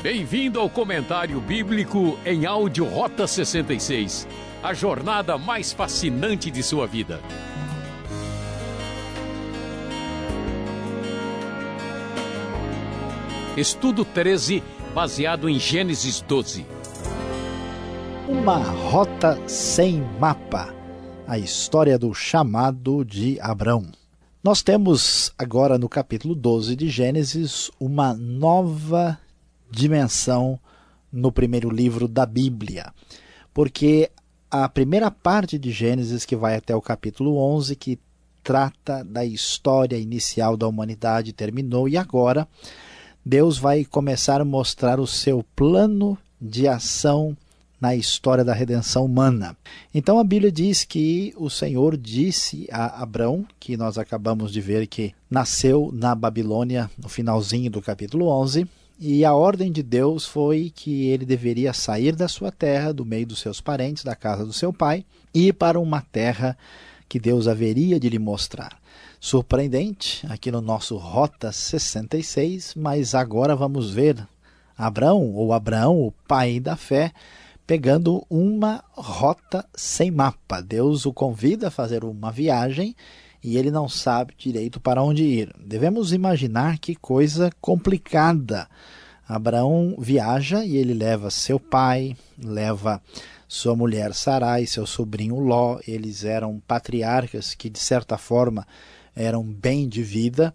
Bem-vindo ao comentário bíblico em áudio Rota 66, a jornada mais fascinante de sua vida. Estudo 13, baseado em Gênesis 12. Uma rota sem mapa. A história do chamado de Abrão. Nós temos agora no capítulo 12 de Gênesis uma nova dimensão no primeiro livro da Bíblia, porque a primeira parte de Gênesis, que vai até o capítulo 11, que trata da história inicial da humanidade, terminou, e agora Deus vai começar a mostrar o seu plano de ação na história da redenção humana. Então a Bíblia diz que o Senhor disse a Abrão, que nós acabamos de ver que nasceu na Babilônia no finalzinho do capítulo 11, e a ordem de Deus foi que ele deveria sair da sua terra, do meio dos seus parentes, da casa do seu pai, e ir para uma terra que Deus haveria de lhe mostrar. Surpreendente, aqui no nosso Rota 66, mas agora vamos ver Abraão, ou Abraão, o pai da fé, pegando uma rota sem mapa. Deus o convida a fazer uma viagem e ele não sabe direito para onde ir. Devemos imaginar que coisa complicada. Abraão viaja e ele leva seu pai, leva sua mulher Sarai, seu sobrinho Ló, eles eram patriarcas que de certa forma eram bem de vida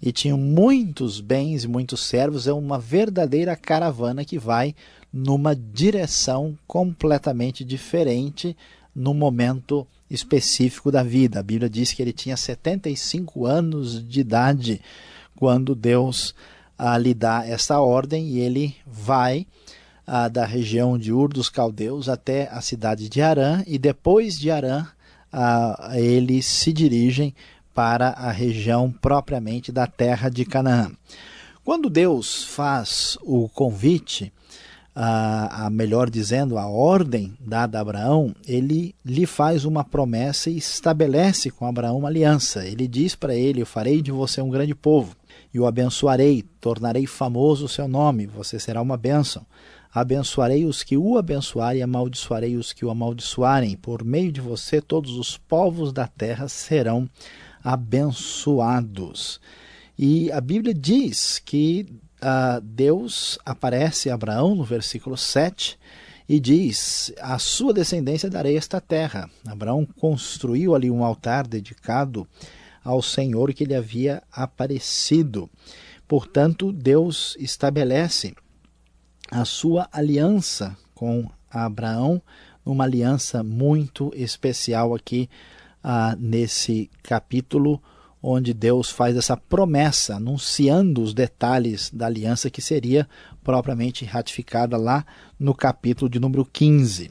e tinham muitos bens e muitos servos, é uma verdadeira caravana que vai numa direção completamente diferente no momento específico da vida. A Bíblia diz que ele tinha 75 anos de idade quando Deus ah, lhe dá essa ordem e ele vai ah, da região de Ur dos Caldeus até a cidade de Arã e depois de Arã ah, eles se dirigem para a região propriamente da terra de Canaã. Quando Deus faz o convite, a, a, melhor dizendo, a ordem dada a Abraão, ele lhe faz uma promessa e estabelece com Abraão uma aliança. Ele diz para ele: Eu farei de você um grande povo, e o abençoarei, tornarei famoso o seu nome, você será uma bênção. Abençoarei os que o abençoarem, e amaldiçoarei os que o amaldiçoarem. Por meio de você, todos os povos da terra serão abençoados. E a Bíblia diz que uh, Deus aparece a Abraão no versículo 7 e diz: A sua descendência darei esta terra. Abraão construiu ali um altar dedicado ao Senhor que lhe havia aparecido. Portanto, Deus estabelece a sua aliança com Abraão, uma aliança muito especial aqui ah, nesse capítulo, onde Deus faz essa promessa, anunciando os detalhes da aliança que seria propriamente ratificada lá no capítulo de número 15.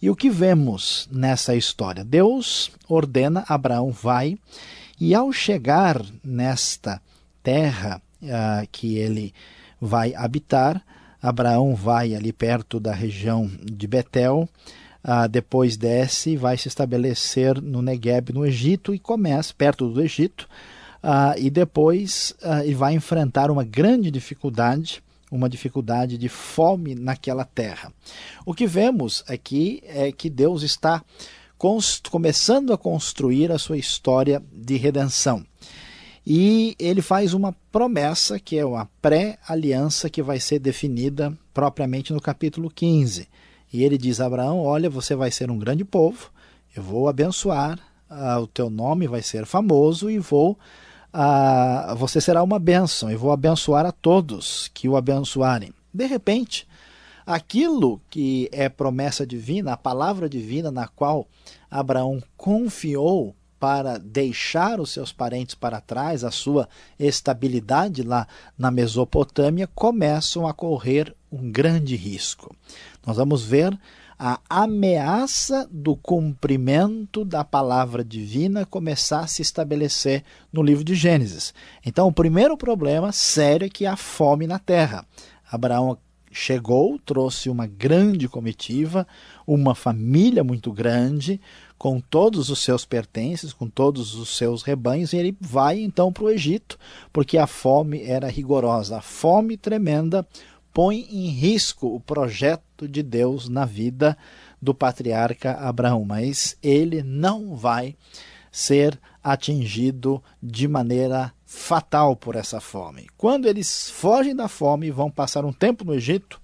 E o que vemos nessa história? Deus ordena Abraão vai e ao chegar nesta terra ah, que ele vai habitar, Abraão vai ali perto da região de Betel, ah, depois desce e vai se estabelecer no Negueb, no Egito, e começa perto do Egito, ah, e depois ah, ele vai enfrentar uma grande dificuldade, uma dificuldade de fome naquela terra. O que vemos aqui é que Deus está começando a construir a sua história de redenção. E ele faz uma promessa, que é uma pré-aliança que vai ser definida propriamente no capítulo 15. E ele diz a Abraão: Olha, você vai ser um grande povo, eu vou abençoar, uh, o teu nome vai ser famoso e vou. Uh, você será uma bênção, e vou abençoar a todos que o abençoarem. De repente, aquilo que é promessa divina, a palavra divina na qual Abraão confiou para deixar os seus parentes para trás, a sua estabilidade lá na Mesopotâmia, começam a correr um grande risco. Nós vamos ver a ameaça do cumprimento da palavra divina começar a se estabelecer no livro de Gênesis. Então, o primeiro problema sério é que há fome na terra. Abraão chegou, trouxe uma grande comitiva, uma família muito grande, com todos os seus pertences, com todos os seus rebanhos, e ele vai então para o Egito, porque a fome era rigorosa, a fome tremenda põe em risco o projeto de Deus na vida do patriarca Abraão, mas ele não vai ser atingido de maneira fatal por essa fome. Quando eles fogem da fome, vão passar um tempo no Egito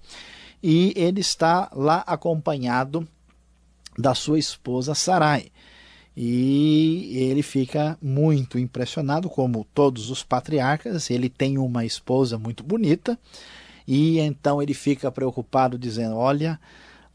e ele está lá acompanhado da sua esposa Sarai. E ele fica muito impressionado, como todos os patriarcas. Ele tem uma esposa muito bonita, e então ele fica preocupado, dizendo: Olha,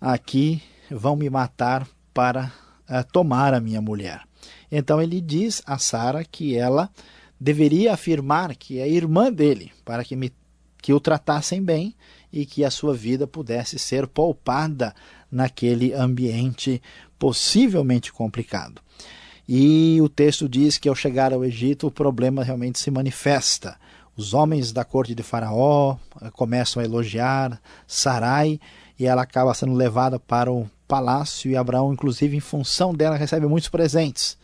aqui vão me matar para uh, tomar a minha mulher. Então ele diz a Sara que ela deveria afirmar que é irmã dele, para que, me, que o tratassem bem e que a sua vida pudesse ser poupada naquele ambiente possivelmente complicado. E o texto diz que ao chegar ao Egito o problema realmente se manifesta. Os homens da corte de Faraó eh, começam a elogiar Sarai e ela acaba sendo levada para o palácio e Abraão, inclusive em função dela, recebe muitos presentes.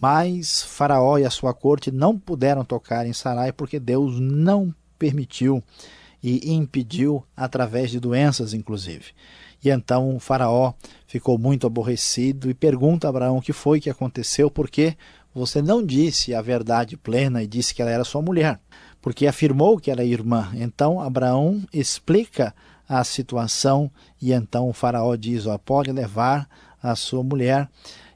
Mas Faraó e a sua corte não puderam tocar em Sarai porque Deus não permitiu e impediu através de doenças, inclusive. E então o Faraó ficou muito aborrecido e pergunta a Abraão o que foi que aconteceu, porque você não disse a verdade plena e disse que ela era sua mulher, porque afirmou que era irmã. Então Abraão explica a situação e então o Faraó diz: ó, pode levar a sua mulher.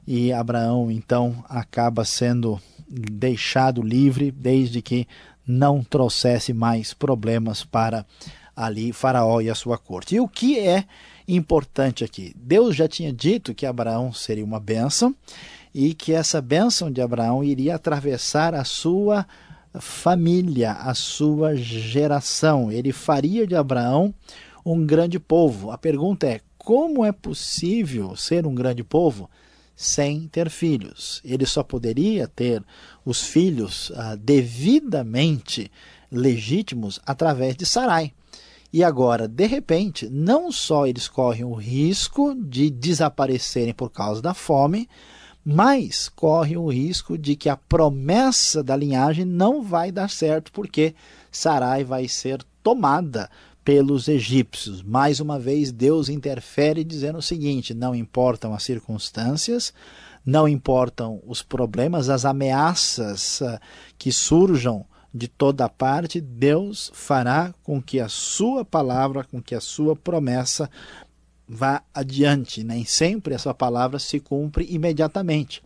E Abraão então acaba sendo deixado livre desde que não trouxesse mais problemas para ali Faraó e a sua corte. E o que é importante aqui? Deus já tinha dito que Abraão seria uma bênção e que essa bênção de Abraão iria atravessar a sua família, a sua geração. Ele faria de Abraão um grande povo. A pergunta é: como é possível ser um grande povo sem ter filhos. Ele só poderia ter os filhos ah, devidamente legítimos através de Sarai. E agora, de repente, não só eles correm o risco de desaparecerem por causa da fome, mas correm o risco de que a promessa da linhagem não vai dar certo, porque Sarai vai ser tomada pelos egípcios. Mais uma vez, Deus interfere dizendo o seguinte: não importam as circunstâncias, não importam os problemas, as ameaças uh, que surjam de toda parte, Deus fará com que a sua palavra, com que a sua promessa vá adiante. Nem sempre essa palavra se cumpre imediatamente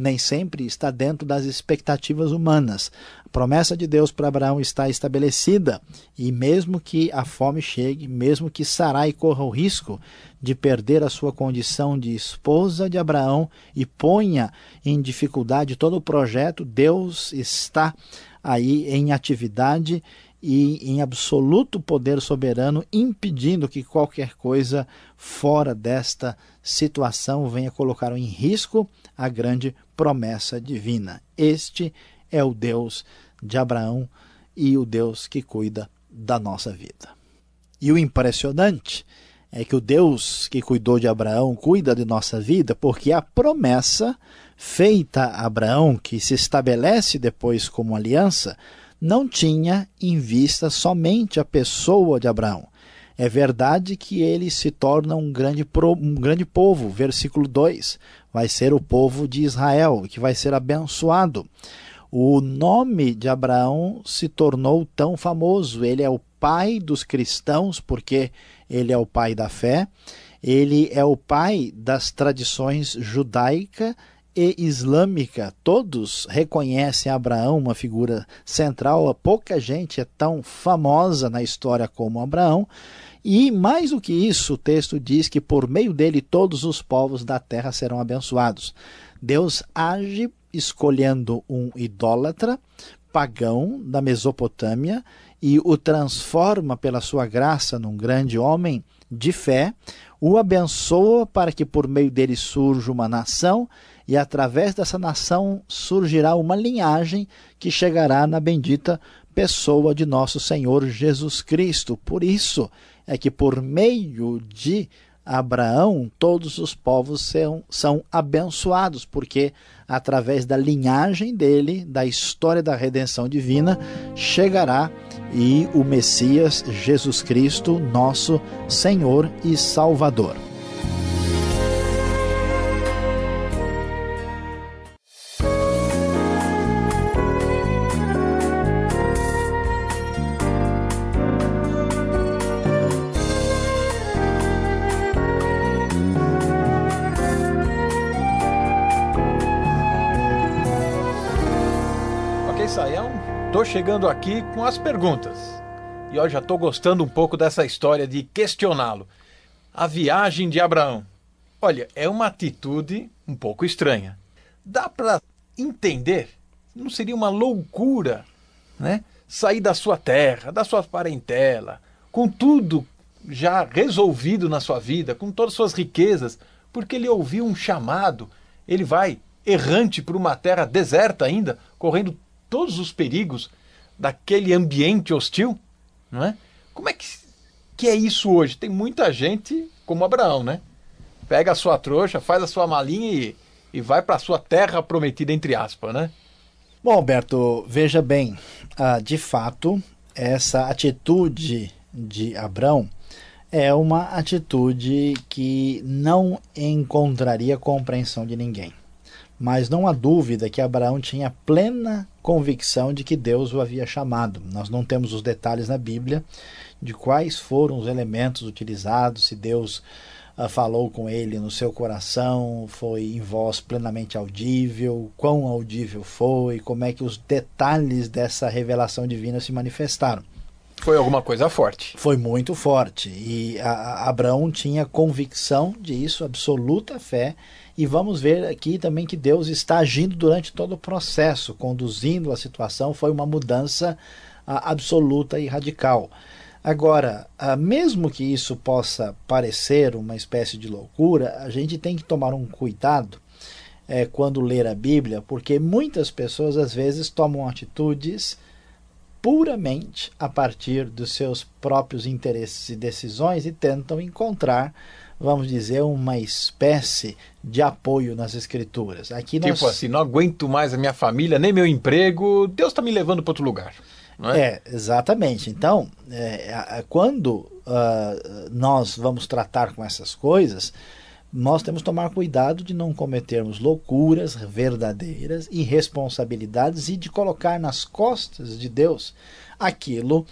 nem sempre está dentro das expectativas humanas. A promessa de Deus para Abraão está estabelecida, e mesmo que a fome chegue, mesmo que Sarai corra o risco de perder a sua condição de esposa de Abraão e ponha em dificuldade todo o projeto, Deus está aí em atividade e em absoluto poder soberano, impedindo que qualquer coisa fora desta situação venha colocar em risco a grande promessa divina. Este é o Deus de Abraão e o Deus que cuida da nossa vida. E o impressionante é que o Deus que cuidou de Abraão cuida de nossa vida, porque a promessa feita a Abraão, que se estabelece depois como aliança, não tinha em vista somente a pessoa de Abraão. É verdade que ele se torna um grande, um grande povo, versículo 2 vai ser o povo de Israel, que vai ser abençoado. O nome de Abraão se tornou tão famoso, ele é o pai dos cristãos, porque ele é o pai da fé, ele é o pai das tradições judaica e islâmica. Todos reconhecem Abraão uma figura central, pouca gente é tão famosa na história como Abraão. E mais do que isso, o texto diz que por meio dele todos os povos da terra serão abençoados. Deus age escolhendo um idólatra pagão da Mesopotâmia e o transforma pela sua graça num grande homem de fé, o abençoa para que por meio dele surja uma nação e através dessa nação surgirá uma linhagem que chegará na bendita pessoa de nosso Senhor Jesus Cristo. Por isso, é que por meio de Abraão, todos os povos são, são abençoados, porque através da linhagem dele, da história da redenção divina, chegará e o Messias Jesus Cristo, nosso Senhor e Salvador. Aqui com as perguntas. E eu já estou gostando um pouco dessa história de questioná-lo. A viagem de Abraão. Olha, é uma atitude um pouco estranha. Dá para entender? Não seria uma loucura, né? Sair da sua terra, da sua parentela, com tudo já resolvido na sua vida, com todas as suas riquezas, porque ele ouviu um chamado, ele vai errante por uma terra deserta ainda, correndo todos os perigos daquele ambiente hostil, não é? Como é que, que é isso hoje? Tem muita gente como Abraão, né? Pega a sua trouxa, faz a sua malinha e, e vai para a sua terra prometida, entre aspas, né? Bom, Alberto, veja bem, ah, de fato, essa atitude de Abraão é uma atitude que não encontraria compreensão de ninguém. Mas não há dúvida que Abraão tinha plena convicção de que Deus o havia chamado. Nós não temos os detalhes na Bíblia de quais foram os elementos utilizados, se Deus uh, falou com ele no seu coração, foi em voz plenamente audível, quão audível foi, como é que os detalhes dessa revelação divina se manifestaram. Foi alguma coisa forte. Foi muito forte. E a, a Abraão tinha convicção disso, absoluta fé, e vamos ver aqui também que Deus está agindo durante todo o processo, conduzindo a situação. Foi uma mudança ah, absoluta e radical. Agora, ah, mesmo que isso possa parecer uma espécie de loucura, a gente tem que tomar um cuidado é, quando ler a Bíblia, porque muitas pessoas às vezes tomam atitudes puramente a partir dos seus próprios interesses e decisões e tentam encontrar vamos dizer, uma espécie de apoio nas escrituras. Aqui nós... Tipo assim, não aguento mais a minha família, nem meu emprego, Deus está me levando para outro lugar. É? é, exatamente. Então, é, quando uh, nós vamos tratar com essas coisas, nós temos que tomar cuidado de não cometermos loucuras verdadeiras, irresponsabilidades e de colocar nas costas de Deus aquilo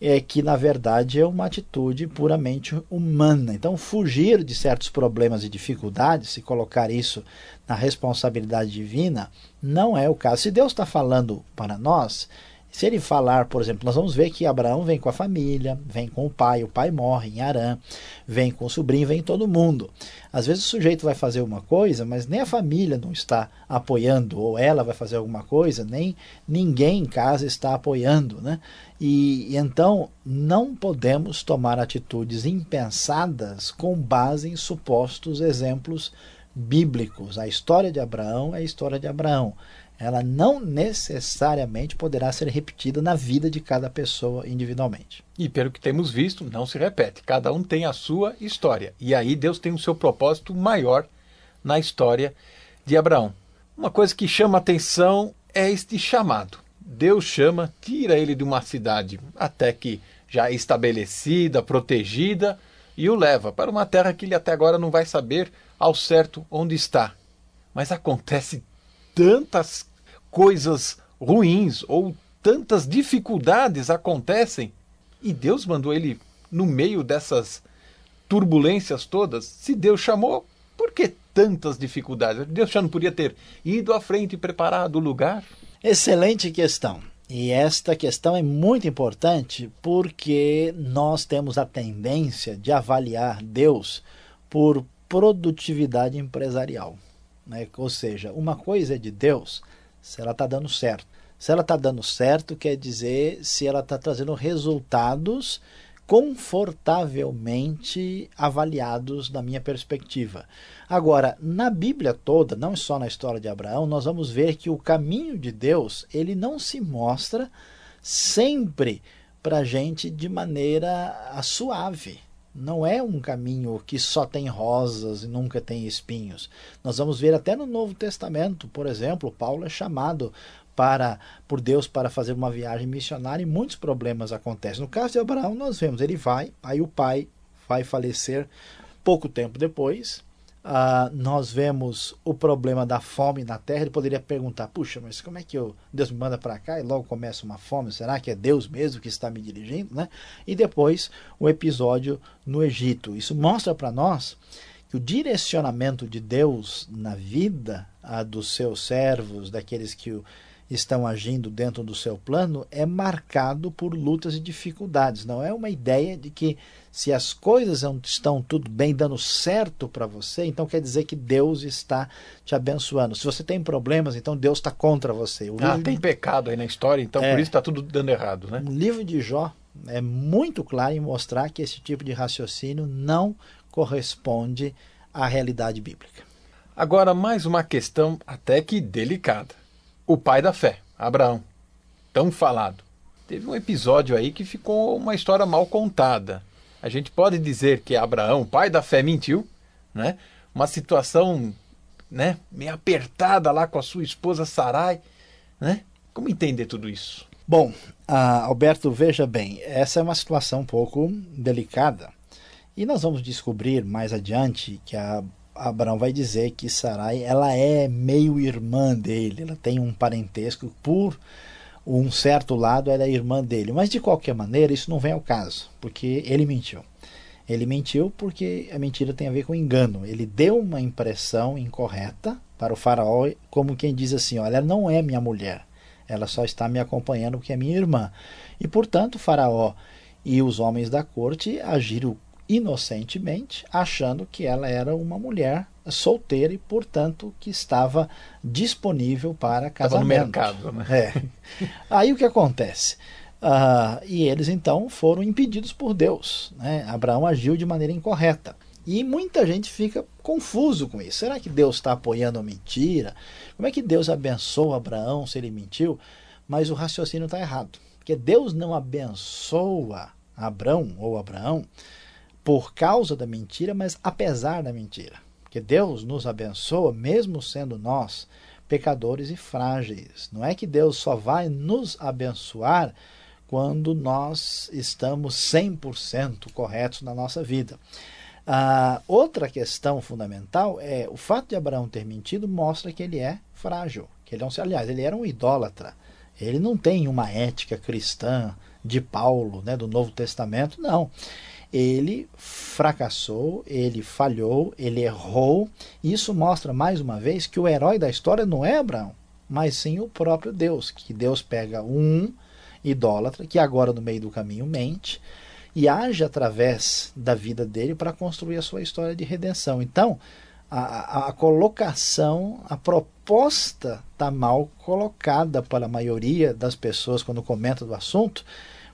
é que na verdade é uma atitude puramente humana. Então, fugir de certos problemas e dificuldades, se colocar isso na responsabilidade divina, não é o caso. Se Deus está falando para nós, se ele falar, por exemplo, nós vamos ver que Abraão vem com a família, vem com o pai, o pai morre em Arã, vem com o sobrinho, vem todo mundo. Às vezes o sujeito vai fazer uma coisa, mas nem a família não está apoiando, ou ela vai fazer alguma coisa, nem ninguém em casa está apoiando, né? E, e então não podemos tomar atitudes impensadas com base em supostos exemplos bíblicos. A história de Abraão é a história de Abraão ela não necessariamente poderá ser repetida na vida de cada pessoa individualmente. E pelo que temos visto, não se repete. Cada um tem a sua história. E aí Deus tem o seu propósito maior na história de Abraão. Uma coisa que chama atenção é este chamado. Deus chama, tira ele de uma cidade até que já estabelecida, protegida, e o leva para uma terra que ele até agora não vai saber ao certo onde está. Mas acontece tantas coisas ruins ou tantas dificuldades acontecem e Deus mandou ele no meio dessas turbulências todas. Se Deus chamou, por que tantas dificuldades? Deus já não podia ter ido à frente e preparado o lugar? Excelente questão. E esta questão é muito importante porque nós temos a tendência de avaliar Deus por produtividade empresarial. Né? Ou seja, uma coisa é de Deus, se ela está dando certo. Se ela está dando certo, quer dizer se ela está trazendo resultados confortavelmente avaliados na minha perspectiva. Agora, na Bíblia toda, não só na história de Abraão, nós vamos ver que o caminho de Deus ele não se mostra sempre para gente de maneira suave. Não é um caminho que só tem rosas e nunca tem espinhos. Nós vamos ver até no Novo Testamento, por exemplo, Paulo é chamado para por Deus para fazer uma viagem missionária e muitos problemas acontecem. No caso de Abraão, nós vemos, ele vai, aí o pai vai falecer pouco tempo depois, Uh, nós vemos o problema da fome na terra, ele poderia perguntar: puxa, mas como é que eu, Deus me manda para cá e logo começa uma fome? Será que é Deus mesmo que está me dirigindo? Né? E depois o episódio no Egito. Isso mostra para nós que o direcionamento de Deus na vida uh, dos seus servos, daqueles que o estão agindo dentro do seu plano é marcado por lutas e dificuldades. Não é uma ideia de que se as coisas estão tudo bem, dando certo para você, então quer dizer que Deus está te abençoando. Se você tem problemas, então Deus está contra você. O ah, tem de... pecado aí na história, então é, por isso está tudo dando errado, né? O livro de Jó é muito claro em mostrar que esse tipo de raciocínio não corresponde à realidade bíblica. Agora, mais uma questão até que delicada o pai da fé, Abraão, tão falado. Teve um episódio aí que ficou uma história mal contada. A gente pode dizer que Abraão, pai da fé, mentiu, né? Uma situação, né, meio apertada lá com a sua esposa Sarai, né? Como entender tudo isso? Bom, uh, Alberto, veja bem, essa é uma situação um pouco delicada. E nós vamos descobrir mais adiante que a Abraão vai dizer que Sarai ela é meio irmã dele, ela tem um parentesco por um certo lado ela é irmã dele, mas de qualquer maneira isso não vem ao caso, porque ele mentiu. Ele mentiu porque a mentira tem a ver com engano. Ele deu uma impressão incorreta para o faraó, como quem diz assim: olha, ela não é minha mulher, ela só está me acompanhando porque é minha irmã. E portanto, o faraó e os homens da corte agiram inocentemente, achando que ela era uma mulher solteira e, portanto, que estava disponível para casamento. Estava no mercado, né? É. Aí o que acontece? Uh, e eles então foram impedidos por Deus. Né? Abraão agiu de maneira incorreta. E muita gente fica confuso com isso. Será que Deus está apoiando a mentira? Como é que Deus abençoa Abraão se ele mentiu? Mas o raciocínio está errado. Porque Deus não abençoa Abraão ou Abraão por causa da mentira, mas apesar da mentira. Porque Deus nos abençoa, mesmo sendo nós pecadores e frágeis. Não é que Deus só vai nos abençoar quando nós estamos 100% corretos na nossa vida. A outra questão fundamental é o fato de Abraão ter mentido mostra que ele é frágil, que ele é um, aliás, ele era um idólatra. Ele não tem uma ética cristã de Paulo, né, do Novo Testamento, não ele fracassou, ele falhou, ele errou. Isso mostra mais uma vez que o herói da história não é Abraão, mas sim o próprio Deus, que Deus pega um idólatra que agora no meio do caminho mente e age através da vida dele para construir a sua história de redenção. Então, a, a, colocação, a proposta está mal colocada para a maioria das pessoas quando comenta do assunto,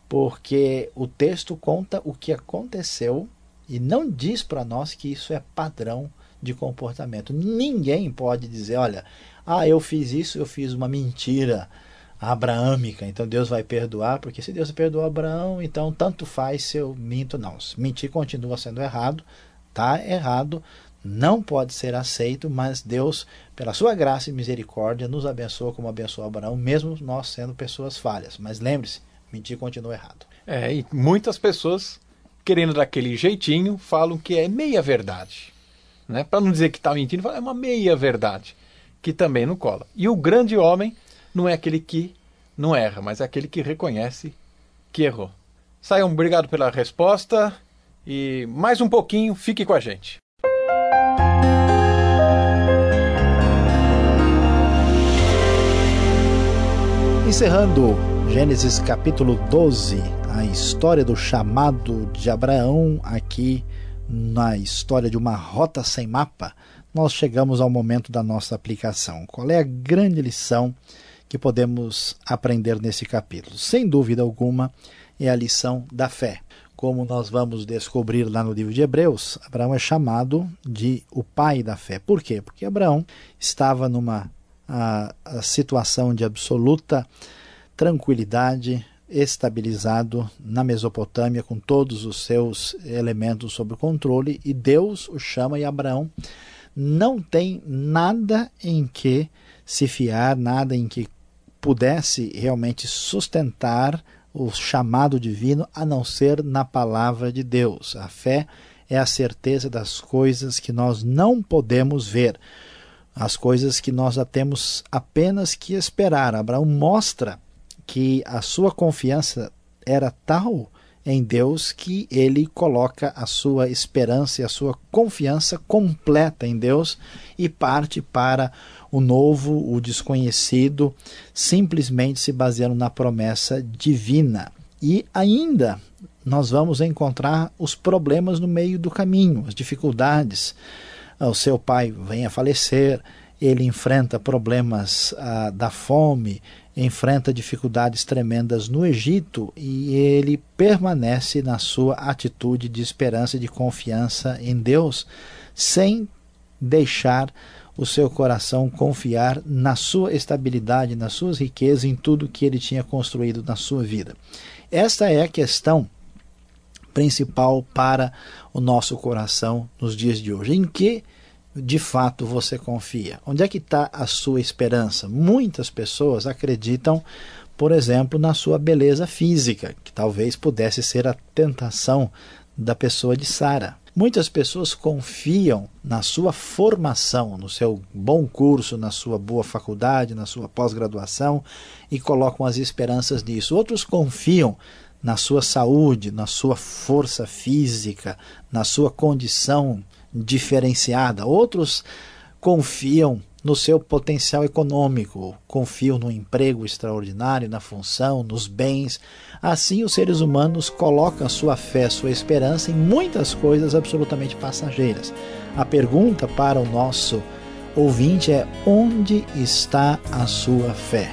porque o texto conta o que aconteceu e não diz para nós que isso é padrão de comportamento. Ninguém pode dizer, olha, ah, eu fiz isso, eu fiz uma mentira abraâmica, então Deus vai perdoar, porque se Deus perdoou Abraão, então tanto faz se eu minto, não. Mentir continua sendo errado, tá errado, não pode ser aceito, mas Deus, pela sua graça e misericórdia, nos abençoa como abençoou Abraão, mesmo nós sendo pessoas falhas. Mas lembre-se, mentir continua errado. É, e muitas pessoas, querendo daquele jeitinho, falam que é meia verdade. Né? Para não dizer que está mentindo, é uma meia verdade, que também não cola. E o grande homem não é aquele que não erra, mas é aquele que reconhece que errou. Saiam, obrigado pela resposta e mais um pouquinho, fique com a gente. Encerrando Gênesis capítulo 12, a história do chamado de Abraão, aqui na história de uma rota sem mapa, nós chegamos ao momento da nossa aplicação. Qual é a grande lição que podemos aprender nesse capítulo? Sem dúvida alguma, é a lição da fé. Como nós vamos descobrir lá no livro de Hebreus, Abraão é chamado de o pai da fé. Por quê? Porque Abraão estava numa a, a situação de absoluta tranquilidade estabilizado na Mesopotâmia com todos os seus elementos sob controle e Deus o chama e Abraão não tem nada em que se fiar, nada em que pudesse realmente sustentar o chamado divino a não ser na palavra de Deus. A fé é a certeza das coisas que nós não podemos ver, as coisas que nós temos apenas que esperar. Abraão mostra que a sua confiança era tal em Deus que ele coloca a sua esperança e a sua confiança completa em Deus e parte para o novo, o desconhecido, simplesmente se baseando na promessa divina. E ainda nós vamos encontrar os problemas no meio do caminho, as dificuldades. O seu pai vem a falecer, ele enfrenta problemas ah, da fome, enfrenta dificuldades tremendas no Egito e ele permanece na sua atitude de esperança e de confiança em Deus, sem deixar o seu coração confiar na sua estabilidade, nas suas riquezas, em tudo que ele tinha construído na sua vida. Esta é a questão principal para o nosso coração nos dias de hoje. Em que de fato você confia? Onde é que está a sua esperança? Muitas pessoas acreditam, por exemplo, na sua beleza física, que talvez pudesse ser a tentação da pessoa de Sara. Muitas pessoas confiam na sua formação, no seu bom curso, na sua boa faculdade, na sua pós-graduação e colocam as esperanças nisso. Outros confiam na sua saúde, na sua força física, na sua condição diferenciada. Outros confiam no seu potencial econômico, confiam no emprego extraordinário, na função, nos bens. Assim, os seres humanos colocam sua fé, sua esperança em muitas coisas absolutamente passageiras. A pergunta para o nosso ouvinte é: onde está a sua fé?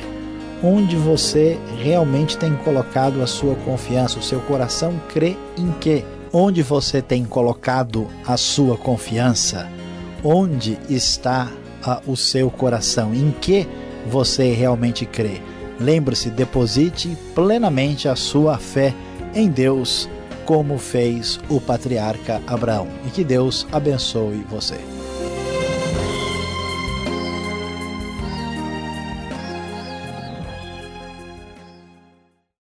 Onde você realmente tem colocado a sua confiança? O seu coração crê em quê? Onde você tem colocado a sua confiança? Onde está a, o seu coração? Em que você realmente crê? Lembre-se, deposite plenamente a sua fé em Deus, como fez o patriarca Abraão. E que Deus abençoe você.